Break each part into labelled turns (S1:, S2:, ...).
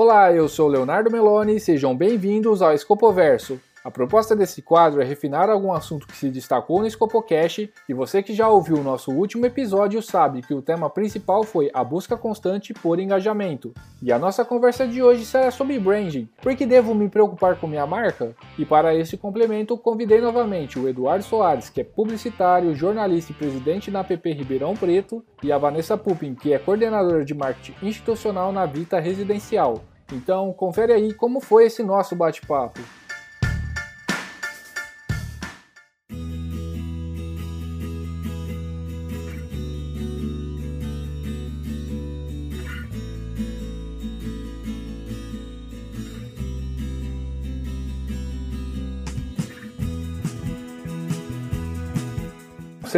S1: Olá, eu sou Leonardo Meloni, sejam bem-vindos ao Escopoverso. A proposta desse quadro é refinar algum assunto que se destacou no Scopocast e você que já ouviu o nosso último episódio sabe que o tema principal foi a busca constante por engajamento. E a nossa conversa de hoje será sobre branding. Por que devo me preocupar com minha marca? E para esse complemento, convidei novamente o Eduardo Soares, que é publicitário, jornalista e presidente na PP Ribeirão Preto, e a Vanessa Pupin, que é coordenadora de marketing institucional na Vita Residencial. Então, confere aí como foi esse nosso bate-papo.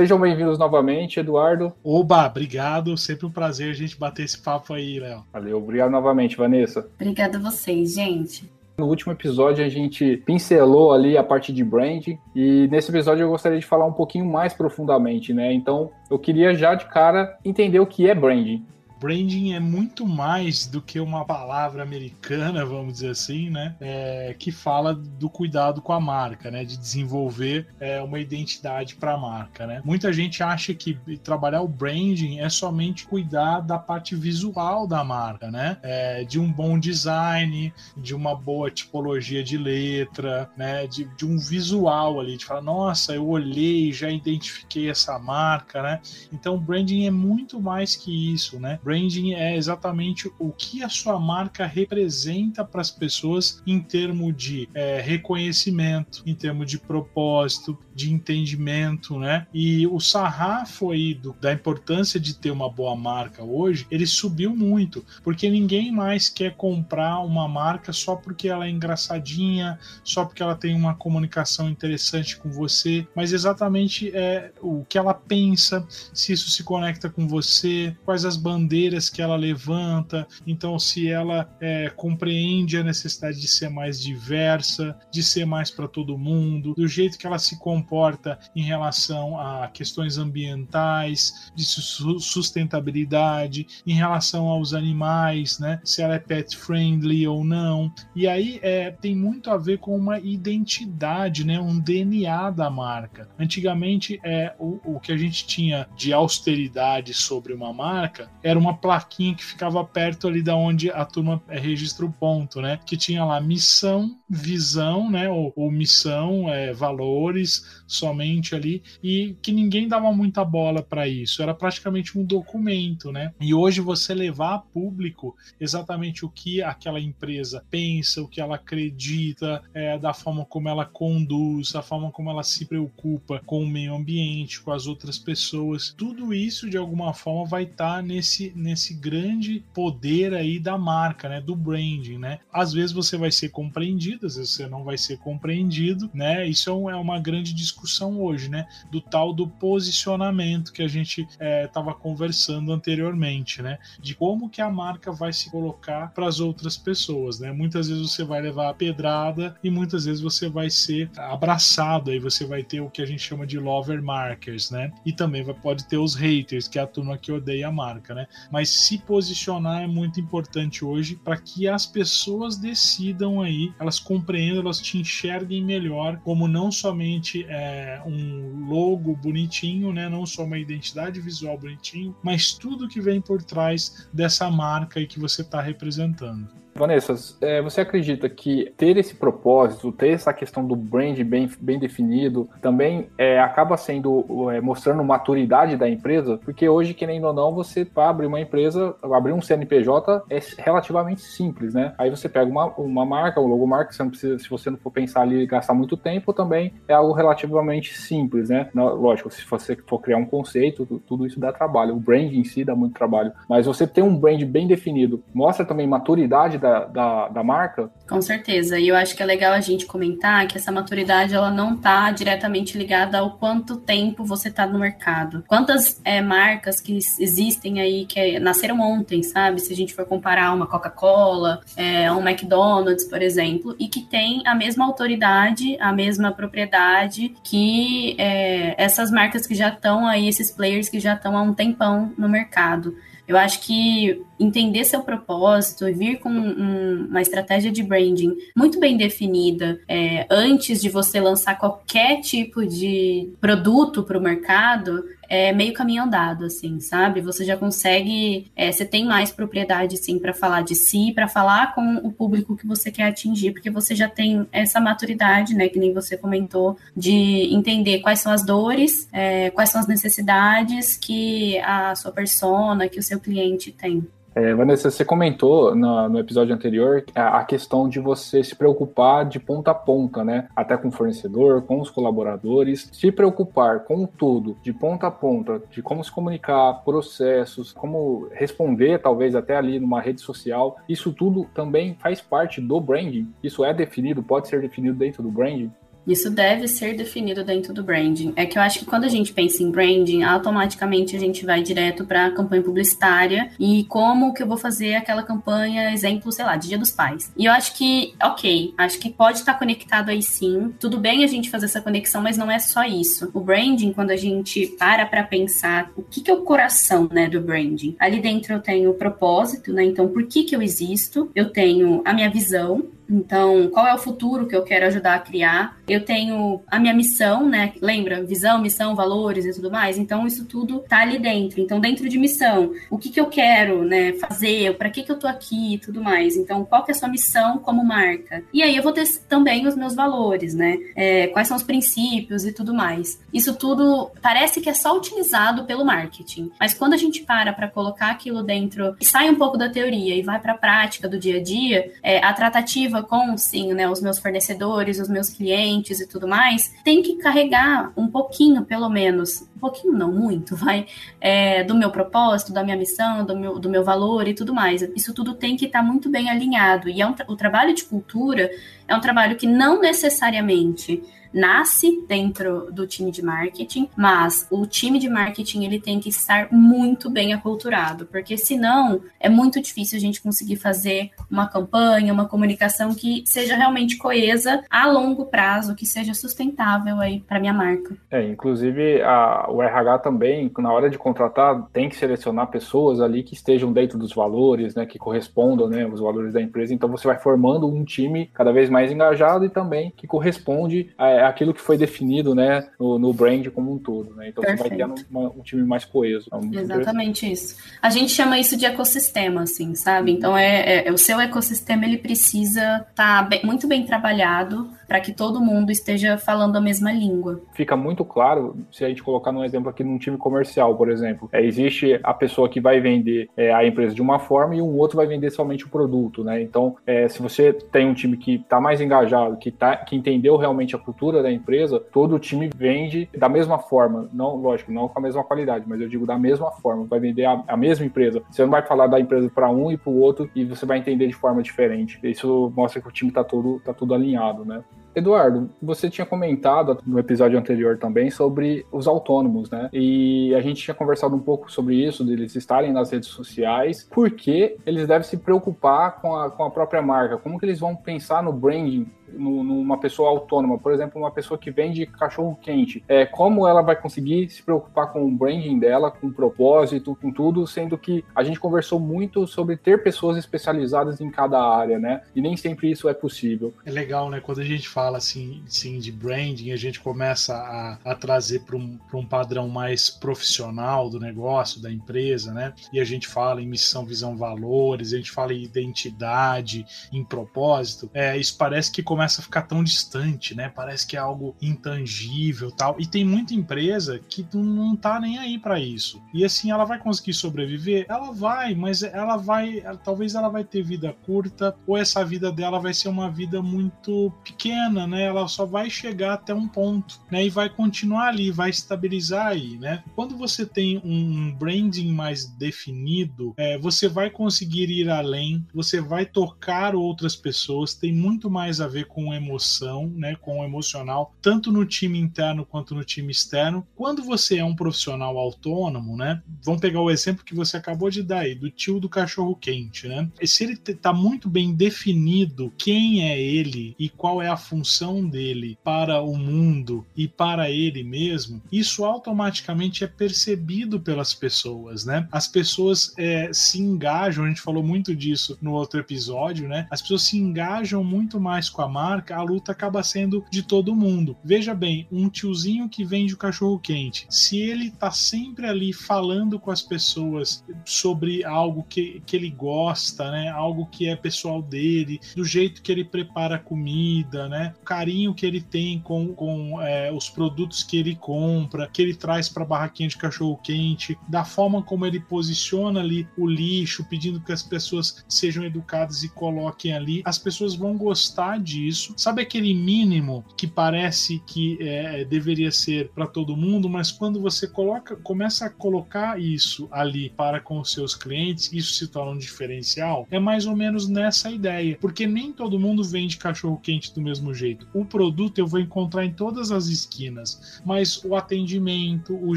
S1: Sejam bem-vindos novamente, Eduardo.
S2: Oba, obrigado. Sempre um prazer a gente bater esse papo aí, Léo.
S1: Valeu, obrigado novamente, Vanessa.
S3: Obrigada a vocês, gente.
S1: No último episódio a gente pincelou ali a parte de branding e nesse episódio eu gostaria de falar um pouquinho mais profundamente, né? Então eu queria já de cara entender o que é branding.
S2: Branding é muito mais do que uma palavra americana, vamos dizer assim, né? É, que fala do cuidado com a marca, né? De desenvolver é, uma identidade para a marca, né? Muita gente acha que trabalhar o branding é somente cuidar da parte visual da marca, né? É, de um bom design, de uma boa tipologia de letra, né? De, de um visual ali, de falar, nossa, eu olhei, já identifiquei essa marca, né? Então, branding é muito mais que isso, né? Branding é exatamente o que a sua marca representa para as pessoas em termos de é, reconhecimento, em termos de propósito, de entendimento, né? E o sarrafo aí do, da importância de ter uma boa marca hoje, ele subiu muito, porque ninguém mais quer comprar uma marca só porque ela é engraçadinha, só porque ela tem uma comunicação interessante com você, mas exatamente é o que ela pensa, se isso se conecta com você, quais as bandeiras bandeiras que ela levanta, então se ela é, compreende a necessidade de ser mais diversa, de ser mais para todo mundo, do jeito que ela se comporta em relação a questões ambientais, de sustentabilidade, em relação aos animais, né? Se ela é pet friendly ou não. E aí é, tem muito a ver com uma identidade, né? Um DNA da marca. Antigamente é o, o que a gente tinha de austeridade sobre uma marca era uma uma plaquinha que ficava perto ali da onde a turma é, registra o ponto, né? Que tinha lá missão, visão, né? Ou, ou missão, é, valores, somente ali, e que ninguém dava muita bola para isso. Era praticamente um documento, né? E hoje você levar a público exatamente o que aquela empresa pensa, o que ela acredita, é, da forma como ela conduz, a forma como ela se preocupa com o meio ambiente, com as outras pessoas, tudo isso de alguma forma vai estar tá nesse nesse grande poder aí da marca, né, do branding, né? Às vezes você vai ser compreendido, às vezes você não vai ser compreendido, né? Isso é, é uma grande discussão hoje, né? Do tal do posicionamento que a gente estava é, conversando anteriormente, né? De como que a marca vai se colocar para as outras pessoas, né? Muitas vezes você vai levar a pedrada e muitas vezes você vai ser abraçado, aí você vai ter o que a gente chama de lover markers, né? E também vai, pode ter os haters, que é a turma que odeia a marca, né? Mas se posicionar é muito importante hoje para que as pessoas decidam aí, elas compreendam, elas te enxerguem melhor como não somente é, um logo bonitinho, né, não só uma identidade visual bonitinho, mas tudo que vem por trás dessa marca aí que você está representando.
S1: Vanessa, é, você acredita que ter esse propósito, ter essa questão do brand bem, bem definido, também é, acaba sendo é, mostrando maturidade da empresa? Porque hoje, querendo ou não, você abre uma empresa, abrir um CNPJ é relativamente simples, né? Aí você pega uma, uma marca, um logomarca, você precisa, se você não for pensar ali gastar muito tempo, também é algo relativamente simples, né? Lógico, se você for criar um conceito, tudo isso dá trabalho. O brand em si dá muito trabalho. Mas você ter um brand bem definido mostra também maturidade da, da, da marca?
S3: Com certeza. E eu acho que é legal a gente comentar que essa maturidade ela não está diretamente ligada ao quanto tempo você está no mercado. Quantas é, marcas que existem aí que é, nasceram ontem, sabe? Se a gente for comparar uma Coca-Cola, é, um McDonald's, por exemplo, e que tem a mesma autoridade, a mesma propriedade que é, essas marcas que já estão aí, esses players que já estão há um tempão no mercado. Eu acho que entender seu propósito vir com um, uma estratégia de branding muito bem definida é, antes de você lançar qualquer tipo de produto para o mercado, é meio caminho andado, assim, sabe? Você já consegue, é, você tem mais propriedade, sim, para falar de si, para falar com o público que você quer atingir, porque você já tem essa maturidade, né, que nem você comentou, de entender quais são as dores, é, quais são as necessidades que a sua persona, que o seu cliente tem.
S1: É, Vanessa, você comentou no, no, episódio anterior a, a, questão de você se preocupar de ponta a ponta, né? Até com o fornecedor, com os colaboradores, se preocupar com tudo, de ponta a ponta, de como se comunicar, processos, como responder, talvez até ali numa rede social. Isso tudo também faz parte do branding. Isso é definido, pode ser definido dentro do branding.
S3: Isso deve ser definido dentro do branding. É que eu acho que quando a gente pensa em branding, automaticamente a gente vai direto para a campanha publicitária e como que eu vou fazer aquela campanha, exemplo, sei lá, Dia dos Pais. E eu acho que, ok, acho que pode estar conectado aí sim. Tudo bem a gente fazer essa conexão, mas não é só isso. O branding, quando a gente para para pensar o que, que é o coração, né, do branding. Ali dentro eu tenho o propósito, né? Então, por que que eu existo? Eu tenho a minha visão, então, qual é o futuro que eu quero ajudar a criar? Eu tenho a minha missão, né? Lembra? Visão, missão, valores e tudo mais. Então, isso tudo tá ali dentro. Então, dentro de missão, o que, que eu quero, né, fazer? Para que, que eu tô aqui e tudo mais. Então, qual que é a sua missão como marca? E aí eu vou ter também os meus valores, né? É, quais são os princípios e tudo mais. Isso tudo parece que é só utilizado pelo marketing. Mas quando a gente para para colocar aquilo dentro, sai um pouco da teoria e vai para a prática do dia a dia, é, a tratativa com, sim, né, os meus fornecedores, os meus clientes e tudo mais, tem que carregar um pouquinho, pelo menos, um pouquinho não, muito, vai, é, do meu propósito, da minha missão, do meu, do meu valor e tudo mais. Isso tudo tem que estar tá muito bem alinhado. E é um, o trabalho de cultura é um trabalho que não necessariamente nasce dentro do time de marketing, mas o time de marketing ele tem que estar muito bem aculturado, porque senão é muito difícil a gente conseguir fazer uma campanha, uma comunicação que seja realmente coesa a longo prazo, que seja sustentável aí para minha marca.
S1: É, inclusive a, o RH também, na hora de contratar, tem que selecionar pessoas ali que estejam dentro dos valores, né, que correspondam, né, os valores da empresa. Então você vai formando um time cada vez mais engajado e também que corresponde a é aquilo que foi definido, né, no, no brand como um todo, né? Então Perfeito. você vai ter uma, um time mais coeso.
S3: É Exatamente isso. A gente chama isso de ecossistema, assim, sabe? Então é, é, é o seu ecossistema ele precisa estar tá muito bem trabalhado para que todo mundo esteja falando a mesma língua.
S1: Fica muito claro se a gente colocar um exemplo aqui num time comercial, por exemplo. É, existe a pessoa que vai vender é, a empresa de uma forma e um outro vai vender somente o produto, né? Então, é, se você tem um time que está mais engajado, que, tá, que entendeu realmente a cultura da empresa, todo o time vende da mesma forma. Não, lógico, não com a mesma qualidade, mas eu digo da mesma forma. Vai vender a, a mesma empresa. Você não vai falar da empresa para um e para o outro e você vai entender de forma diferente. Isso mostra que o time está todo, tá tudo alinhado, né? Eduardo, você tinha comentado no episódio anterior também sobre os autônomos, né? E a gente tinha conversado um pouco sobre isso, deles estarem nas redes sociais, porque eles devem se preocupar com a, com a própria marca, como que eles vão pensar no branding numa pessoa autônoma, por exemplo, uma pessoa que vende cachorro quente, é como ela vai conseguir se preocupar com o branding dela, com o propósito, com tudo, sendo que a gente conversou muito sobre ter pessoas especializadas em cada área, né? E nem sempre isso é possível.
S2: É legal, né? Quando a gente fala assim, sim, de branding, a gente começa a, a trazer para um, um padrão mais profissional do negócio, da empresa, né? E a gente fala em missão, visão, valores, a gente fala em identidade, em propósito. É, isso parece que começa começa a ficar tão distante, né? Parece que é algo intangível tal. E tem muita empresa que não tá nem aí para isso. E assim, ela vai conseguir sobreviver? Ela vai, mas ela vai, talvez ela vai ter vida curta, ou essa vida dela vai ser uma vida muito pequena, né? Ela só vai chegar até um ponto, né? E vai continuar ali, vai estabilizar aí, né? Quando você tem um branding mais definido, é, você vai conseguir ir além, você vai tocar outras pessoas, tem muito mais a ver com emoção, né, com o emocional, tanto no time interno quanto no time externo. Quando você é um profissional autônomo, né, vamos pegar o exemplo que você acabou de dar aí, do tio do cachorro quente, né? Se ele está muito bem definido quem é ele e qual é a função dele para o mundo e para ele mesmo, isso automaticamente é percebido pelas pessoas, né? As pessoas é, se engajam, a gente falou muito disso no outro episódio, né? As pessoas se engajam muito mais com a marca, a luta acaba sendo de todo mundo. Veja bem, um tiozinho que vende o cachorro quente, se ele tá sempre ali falando com as pessoas sobre algo que, que ele gosta, né? Algo que é pessoal dele, do jeito que ele prepara a comida, né? O carinho que ele tem com, com é, os produtos que ele compra, que ele traz para a barraquinha de cachorro quente, da forma como ele posiciona ali o lixo, pedindo que as pessoas sejam educadas e coloquem ali, as pessoas vão gostar disso. Sabe aquele mínimo que parece que é, deveria ser para todo mundo, mas quando você coloca, começa a colocar isso ali para com os seus clientes, isso se torna um diferencial. É mais ou menos nessa ideia, porque nem todo mundo vende cachorro quente do mesmo jeito. O produto eu vou encontrar em todas as esquinas, mas o atendimento, o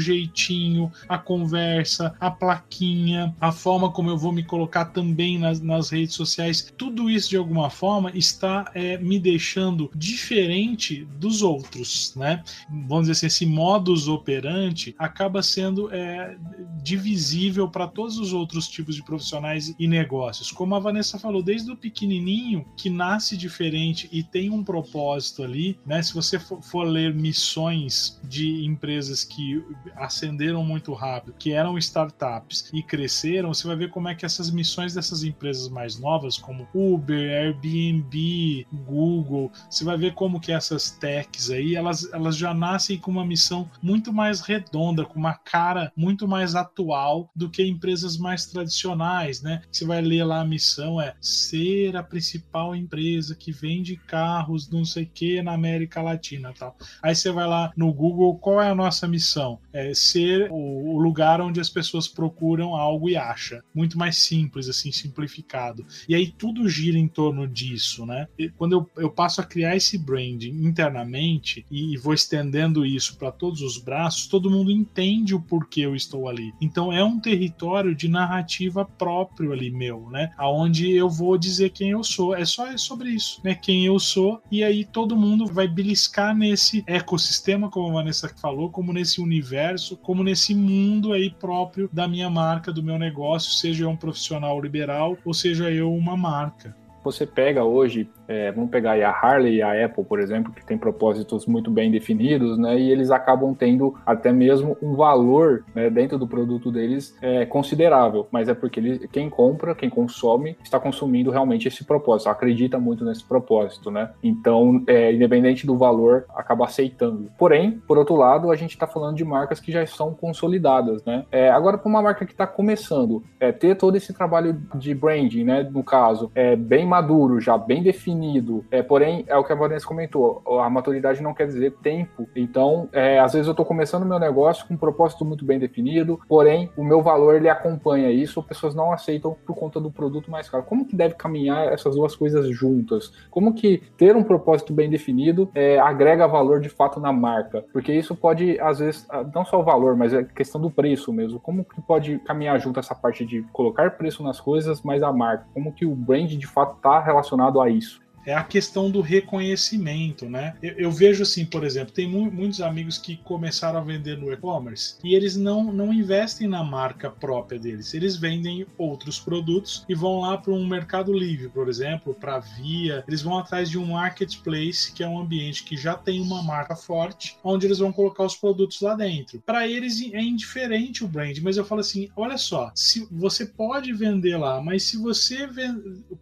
S2: jeitinho, a conversa, a plaquinha, a forma como eu vou me colocar também nas, nas redes sociais, tudo isso de alguma forma está é, me deixando diferente dos outros, né? Vamos dizer assim, esse modus operandi acaba sendo é, divisível para todos os outros tipos de profissionais e negócios. Como a Vanessa falou, desde o pequenininho que nasce diferente e tem um propósito ali, né? Se você for, for ler missões de empresas que ascenderam muito rápido, que eram startups e cresceram, você vai ver como é que essas missões dessas empresas mais novas, como Uber, Airbnb, Google, você vai ver como que essas techs aí, elas, elas já nascem com uma missão muito mais redonda, com uma cara muito mais atual do que empresas mais tradicionais, né? Você vai ler lá a missão é ser a principal empresa que vende carros, não sei que, na América Latina, tal. Aí você vai lá no Google, qual é a nossa missão? É ser o, o lugar onde as pessoas procuram algo e acham. Muito mais simples, assim, simplificado. E aí tudo gira em torno disso, né? E quando eu, eu passo a criar esse branding internamente e, vou estendendo isso para todos os braços, todo mundo entende o porquê eu estou ali. Então é um território de narrativa próprio ali meu, né? Aonde eu vou dizer quem eu sou. É só sobre isso, né? Quem eu sou e aí todo mundo vai beliscar nesse ecossistema, como a Vanessa falou, como nesse universo, como nesse mundo aí próprio da minha marca, do meu negócio, seja eu um profissional liberal ou seja eu uma marca.
S1: Você pega hoje é, vamos pegar a Harley e a Apple, por exemplo, que tem propósitos muito bem definidos, né? E eles acabam tendo até mesmo um valor né, dentro do produto deles é, considerável. Mas é porque ele, quem compra, quem consome, está consumindo realmente esse propósito, acredita muito nesse propósito, né? Então, é, independente do valor, acaba aceitando. Porém, por outro lado, a gente está falando de marcas que já são consolidadas, né? É, agora, para uma marca que está começando, é, ter todo esse trabalho de branding, né? No caso, é bem maduro, já bem definido definido. É, porém, é o que a Vanessa comentou, a maturidade não quer dizer tempo. Então, é, às vezes eu estou começando meu negócio com um propósito muito bem definido, porém, o meu valor ele acompanha isso, pessoas não aceitam por conta do produto mais caro. Como que deve caminhar essas duas coisas juntas? Como que ter um propósito bem definido é, agrega valor de fato na marca? Porque isso pode, às vezes, não só o valor, mas é questão do preço mesmo. Como que pode caminhar junto essa parte de colocar preço nas coisas, mas a marca? Como que o brand de fato está relacionado a isso?
S2: É a questão do reconhecimento, né? Eu, eu vejo assim, por exemplo, tem mu muitos amigos que começaram a vender no e-commerce e eles não, não investem na marca própria deles, eles vendem outros produtos e vão lá para um mercado livre, por exemplo, para Via, eles vão atrás de um marketplace que é um ambiente que já tem uma marca forte, onde eles vão colocar os produtos lá dentro. Para eles é indiferente o brand, mas eu falo assim, olha só, se você pode vender lá, mas se você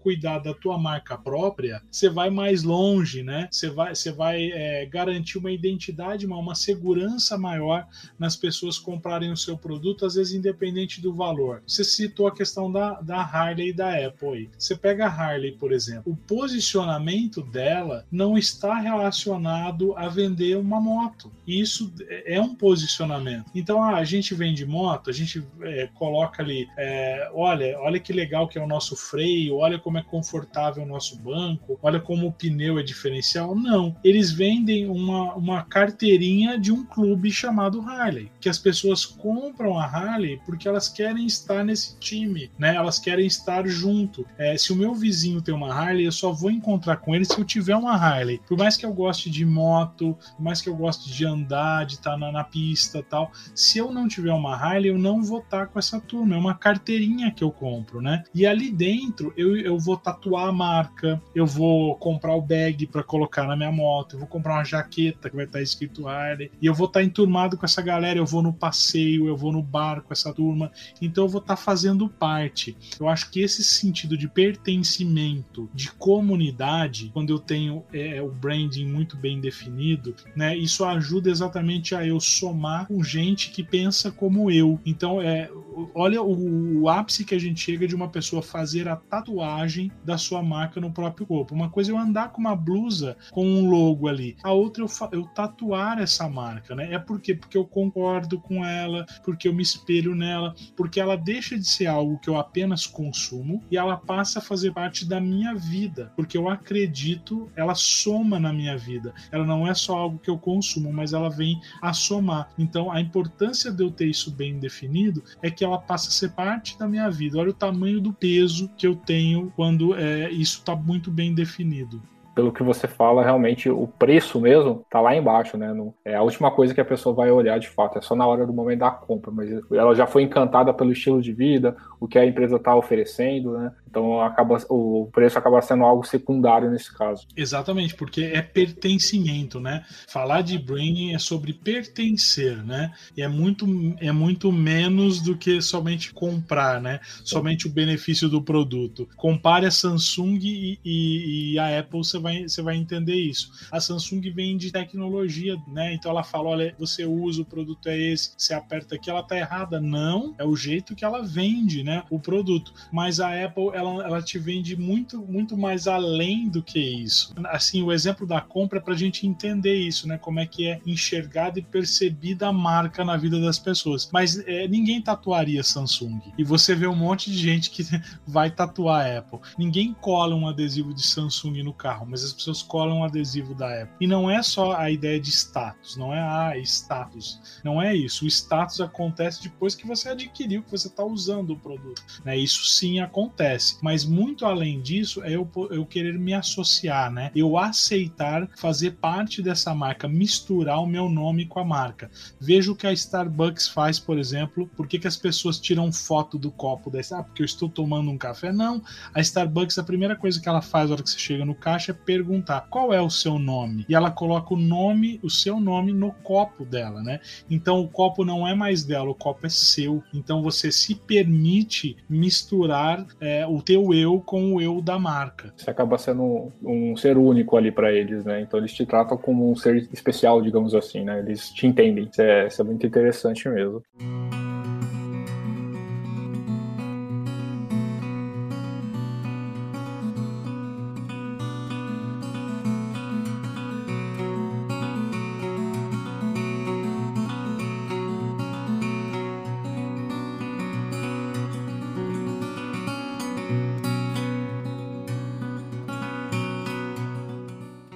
S2: cuidar da tua marca própria, você vai mais longe, né? Você vai, você vai é, garantir uma identidade, uma, uma segurança maior nas pessoas comprarem o seu produto, às vezes independente do valor. Você citou a questão da, da Harley e da Apple aí. Você pega a Harley, por exemplo, o posicionamento dela não está relacionado a vender uma moto. Isso é um posicionamento. Então, ah, a gente vende moto, a gente é, coloca ali, é, olha, olha que legal que é o nosso freio, olha como é confortável o nosso banco, olha como o pneu é diferencial. Não. Eles vendem uma, uma carteirinha de um clube chamado Harley, que as pessoas compram a Harley porque elas querem estar nesse time, né? Elas querem estar junto. É, se o meu vizinho tem uma Harley, eu só vou encontrar com ele se eu tiver uma Harley. Por mais que eu goste de moto, por mais que eu goste de andar, de estar na, na pista tal, se eu não tiver uma Harley, eu não vou estar com essa turma. É uma carteirinha que eu compro, né? E ali dentro eu, eu vou tatuar a marca, eu vou comprar o bag para colocar na minha moto, eu vou comprar uma jaqueta que vai estar escrito Harley, e eu vou estar enturmado com essa galera, eu vou no passeio, eu vou no bar com essa turma, então eu vou estar fazendo parte. Eu acho que esse sentido de pertencimento, de comunidade, quando eu tenho é, o branding muito bem definido, né, isso ajuda exatamente a eu somar com gente que pensa como eu. Então, é, olha o, o ápice que a gente chega de uma pessoa fazer a tatuagem da sua marca no próprio corpo. Uma coisa é eu andar com uma blusa com um logo ali, a outra eu, eu tatuar essa marca, né? É por quê? Porque eu concordo com ela, porque eu me espelho nela, porque ela deixa de ser algo que eu apenas consumo e ela passa a fazer parte da minha vida, porque eu acredito, ela soma na minha vida. Ela não é só algo que eu consumo, mas ela vem a somar. Então, a importância de eu ter isso bem definido é que ela passa a ser parte da minha vida. Olha o tamanho do peso que eu tenho quando é, isso está muito bem definido definido
S1: pelo que você fala, realmente o preço mesmo tá lá embaixo, né? É a última coisa que a pessoa vai olhar de fato, é só na hora do momento da compra, mas ela já foi encantada pelo estilo de vida, o que a empresa está oferecendo, né? Então acaba, o preço acaba sendo algo secundário nesse caso.
S2: Exatamente, porque é pertencimento, né? Falar de branding é sobre pertencer, né? E é muito, é muito menos do que somente comprar, né? Somente o benefício do produto. Compare a Samsung e, e, e a Apple, você vai, você vai entender isso. A Samsung vem de tecnologia, né? Então ela fala: olha, você usa o produto é esse, você aperta aqui, ela tá errada. Não, é o jeito que ela vende, né? O produto. Mas a Apple, ela, ela te vende muito, muito mais além do que isso. Assim, o exemplo da compra é pra gente entender isso, né? Como é que é enxergada e percebida a marca na vida das pessoas. Mas é, ninguém tatuaria Samsung. E você vê um monte de gente que vai tatuar a Apple. Ninguém cola um adesivo de Samsung no carro, mas as pessoas colam um adesivo da Apple. E não é só a ideia de status, não é ah, status. Não é isso. O status acontece depois que você adquiriu, que você está usando o produto. Né? Isso sim acontece. Mas muito além disso, é eu, eu querer me associar, né? Eu aceitar fazer parte dessa marca, misturar o meu nome com a marca. Veja o que a Starbucks faz, por exemplo. Por que, que as pessoas tiram foto do copo dessa? Ah, porque eu estou tomando um café? Não. A Starbucks, a primeira coisa que ela faz na hora que você chega no caixa é perguntar qual é o seu nome. E ela coloca o nome, o seu nome no copo dela, né? Então o copo não é mais dela, o copo é seu. Então você se permite misturar é, o teu eu com o eu da marca.
S1: Você acaba sendo um, ser único ali para eles, né? Então eles te tratam como um ser especial, digamos assim, né? Eles te entendem. Isso é, isso é muito interessante mesmo.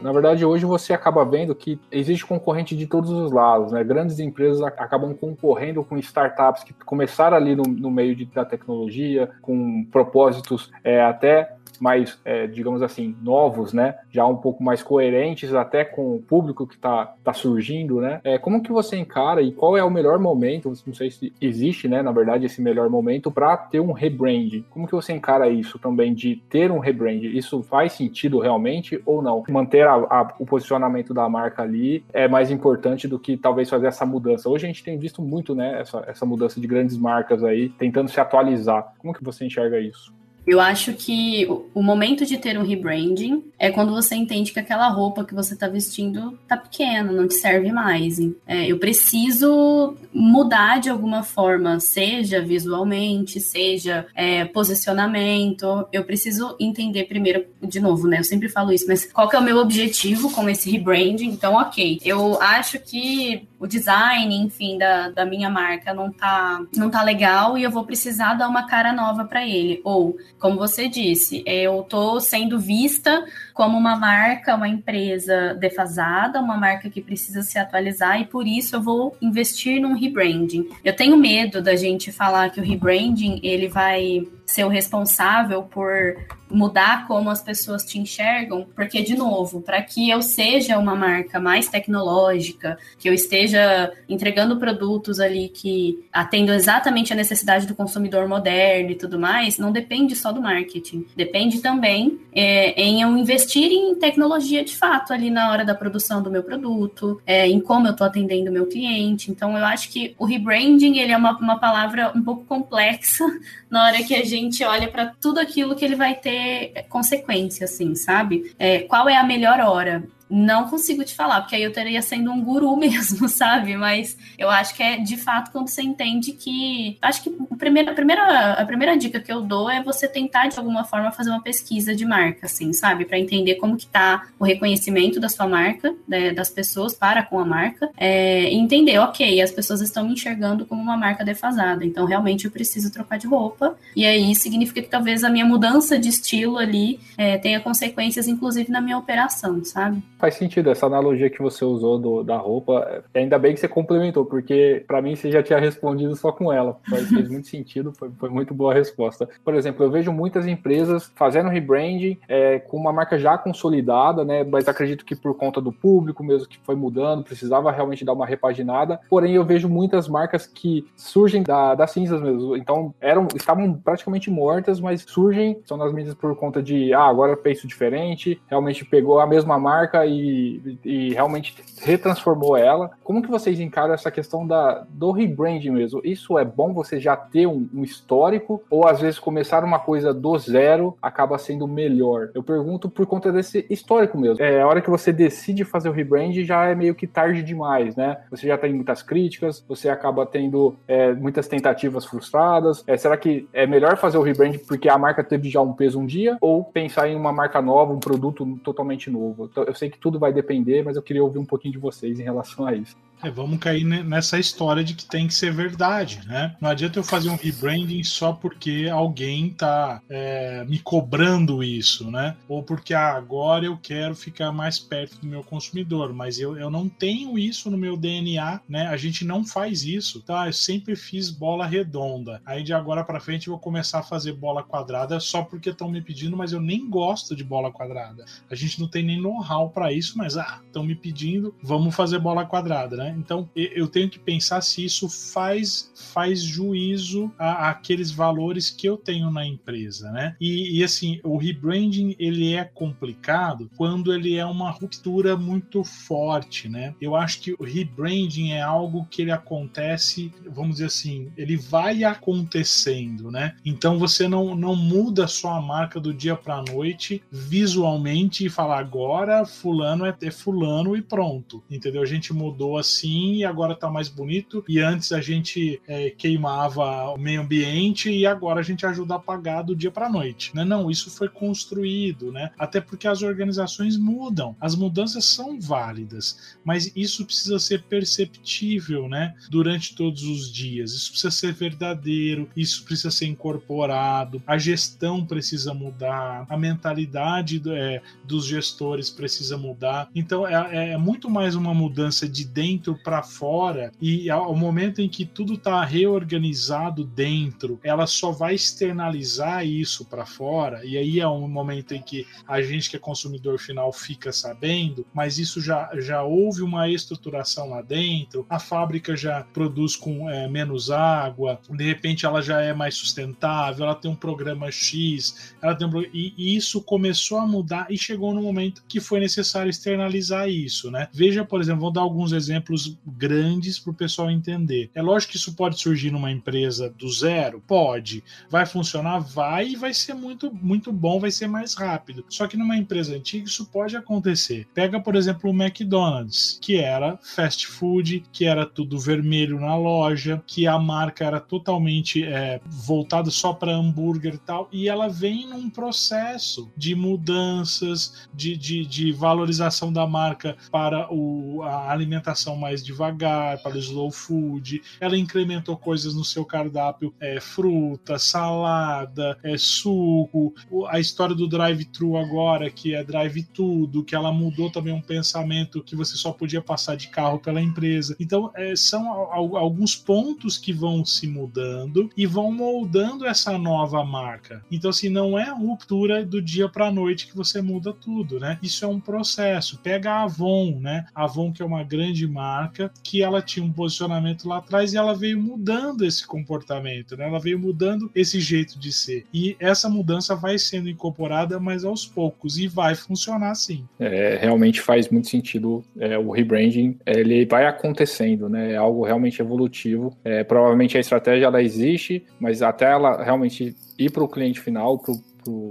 S1: Na verdade, hoje você acaba vendo que existe concorrente de todos os lados, né? Grandes empresas acabam concorrendo com startups que começaram ali no, no meio de, da tecnologia, com propósitos é, até mais, é, digamos assim, novos, né? Já um pouco mais coerentes até com o público que está tá surgindo, né? É, como que você encara e qual é o melhor momento? Não sei se existe, né? Na verdade, esse melhor momento para ter um rebrand. Como que você encara isso também de ter um rebrand? Isso faz sentido realmente ou não? Manter a, a, o posicionamento da marca ali é mais importante do que talvez fazer essa mudança. Hoje a gente tem visto muito, né? Essa, essa mudança de grandes marcas aí tentando se atualizar. Como que você enxerga isso?
S3: Eu acho que o momento de ter um rebranding é quando você entende que aquela roupa que você está vestindo tá pequena, não te serve mais. É, eu preciso mudar de alguma forma, seja visualmente, seja é, posicionamento. Eu preciso entender primeiro, de novo, né? Eu sempre falo isso, mas qual que é o meu objetivo com esse rebranding? Então, ok. Eu acho que o design, enfim, da, da minha marca não tá, não tá legal e eu vou precisar dar uma cara nova para ele. Ou como você disse, eu estou sendo vista como uma marca, uma empresa defasada, uma marca que precisa se atualizar e por isso eu vou investir num rebranding. Eu tenho medo da gente falar que o rebranding ele vai ser o responsável por mudar como as pessoas te enxergam, porque de novo, para que eu seja uma marca mais tecnológica, que eu esteja entregando produtos ali que atendam exatamente a necessidade do consumidor moderno e tudo mais, não depende só do marketing, depende também é, em eu investir em tecnologia de fato ali na hora da produção do meu produto, é, em como eu estou atendendo o meu cliente. Então eu acho que o rebranding ele é uma, uma palavra um pouco complexa na hora que a gente olha para tudo aquilo que ele vai ter consequência, assim, sabe? É, qual é a melhor hora? Não consigo te falar, porque aí eu teria sendo um guru mesmo, sabe? Mas eu acho que é de fato quando você entende que. Acho que a primeira, a primeira, a primeira dica que eu dou é você tentar, de alguma forma, fazer uma pesquisa de marca, assim, sabe? Para entender como que tá o reconhecimento da sua marca, né, das pessoas para com a marca, é, entender, ok, as pessoas estão me enxergando como uma marca defasada, então realmente eu preciso trocar de roupa. E aí significa que talvez a minha mudança de estilo ali é, tenha consequências, inclusive, na minha operação, sabe?
S1: Faz sentido essa analogia que você usou do, da roupa. Ainda bem que você complementou, porque para mim você já tinha respondido só com ela. Faz, fez muito sentido, foi, foi, muito boa a resposta. Por exemplo, eu vejo muitas empresas fazendo rebranding é, com uma marca já consolidada, né? Mas acredito que por conta do público mesmo que foi mudando, precisava realmente dar uma repaginada. Porém, eu vejo muitas marcas que surgem da, das cinzas mesmo. Então, eram, estavam praticamente mortas, mas surgem, são nas mídias por conta de, ah, agora isso diferente, realmente pegou a mesma marca e, e, realmente retransformou ela. Como que vocês encaram essa questão da, do rebranding mesmo? Isso é bom você já ter um, um, histórico ou às vezes começar uma coisa do zero acaba sendo melhor? Eu pergunto por conta desse histórico mesmo. É, a hora que você decide fazer o rebranding já é meio que tarde demais, né? Você já tem muitas críticas, você acaba tendo é, muitas tentativas frustradas. É, será que é melhor fazer o rebranding porque a marca teve já um peso um dia ou pensar em uma marca nova, um produto totalmente novo? Então, eu sei que que tudo vai depender, mas eu queria ouvir um pouquinho de vocês em relação a isso.
S2: É, vamos cair nessa história de que tem que ser verdade, né? Não adianta eu fazer um rebranding só porque alguém tá é, me cobrando isso, né? Ou porque ah, agora eu quero ficar mais perto do meu consumidor, mas eu, eu não tenho isso no meu DNA, né? A gente não faz isso, tá? Eu sempre fiz bola redonda. Aí de agora para frente eu vou começar a fazer bola quadrada só porque estão me pedindo, mas eu nem gosto de bola quadrada. A gente não tem nem know-how para isso, mas ah, estão me pedindo, vamos fazer bola quadrada, né? Né? Então eu tenho que pensar se isso faz, faz juízo a, àqueles valores que eu tenho na empresa, né? E, e, assim, o rebranding ele é complicado quando ele é uma ruptura muito forte, né? Eu acho que o rebranding é algo que ele acontece, vamos dizer assim, ele vai acontecendo, né? Então você não, não muda só a marca do dia para a noite visualmente e falar agora fulano é, é fulano e pronto, entendeu? A gente mudou assim assim e agora está mais bonito. E antes a gente é, queimava o meio ambiente e agora a gente ajuda a apagar do dia para noite. Né? Não, isso foi construído, né? Até porque as organizações mudam. As mudanças são válidas, mas isso precisa ser perceptível, né? Durante todos os dias. Isso precisa ser verdadeiro, isso precisa ser incorporado, a gestão precisa mudar, a mentalidade do, é, dos gestores precisa mudar. Então é, é muito mais uma mudança de dentro dentro para fora e ao momento em que tudo está reorganizado dentro, ela só vai externalizar isso para fora e aí é um momento em que a gente que é consumidor final fica sabendo, mas isso já, já houve uma estruturação lá dentro, a fábrica já produz com é, menos água, de repente ela já é mais sustentável, ela tem um programa X, ela tem um, e, e isso começou a mudar e chegou no momento que foi necessário externalizar isso, né? Veja, por exemplo, vou dar alguns exemplos exemplos grandes para o pessoal entender. É lógico que isso pode surgir numa empresa do zero? Pode. Vai funcionar? Vai e vai ser muito, muito bom, vai ser mais rápido. Só que numa empresa antiga isso pode acontecer. Pega, por exemplo, o McDonald's, que era fast food, que era tudo vermelho na loja, que a marca era totalmente é, voltada só para hambúrguer e tal, e ela vem num processo de mudanças, de, de, de valorização da marca para o, a alimentação mais mais devagar, para o slow food. Ela incrementou coisas no seu cardápio, é, fruta, salada, é, suco. A história do drive-thru agora, que é drive tudo, que ela mudou também um pensamento que você só podia passar de carro pela empresa. Então, é, são alguns pontos que vão se mudando e vão moldando essa nova marca. Então, assim, não é ruptura do dia para a noite que você muda tudo, né? Isso é um processo. Pega a Avon, né? A Avon que é uma grande marca que ela tinha um posicionamento lá atrás e ela veio mudando esse comportamento, né? Ela veio mudando esse jeito de ser. E essa mudança vai sendo incorporada, mas aos poucos e vai funcionar sim.
S1: É, realmente faz muito sentido é, o rebranding, ele vai acontecendo, né? É algo realmente evolutivo. É, provavelmente a estratégia ela existe, mas até ela realmente ir para o cliente final, para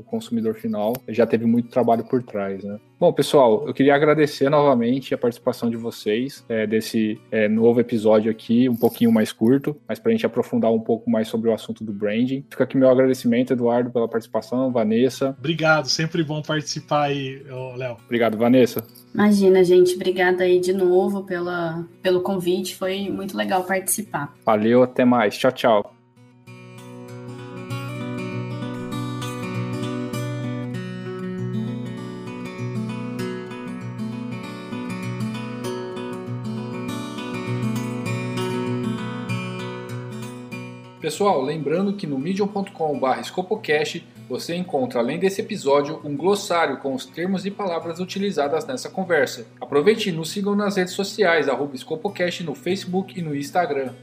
S1: consumidor final, já teve muito trabalho por trás, né? Bom, pessoal, eu queria agradecer novamente a participação de vocês é, desse é, novo episódio aqui, um pouquinho mais curto, mas para a gente aprofundar um pouco mais sobre o assunto do branding. Fica aqui meu agradecimento, Eduardo, pela participação, Vanessa.
S2: Obrigado, sempre bom participar aí, Léo.
S1: Obrigado, Vanessa.
S3: Imagina, gente, obrigada aí de novo pela, pelo convite, foi muito legal participar.
S1: Valeu, até mais. Tchau, tchau. Pessoal, lembrando que no medium.com.br scopocast você encontra, além desse episódio, um glossário com os termos e palavras utilizadas nessa conversa. Aproveite e nos sigam nas redes sociais, arroba Scopocast no Facebook e no Instagram.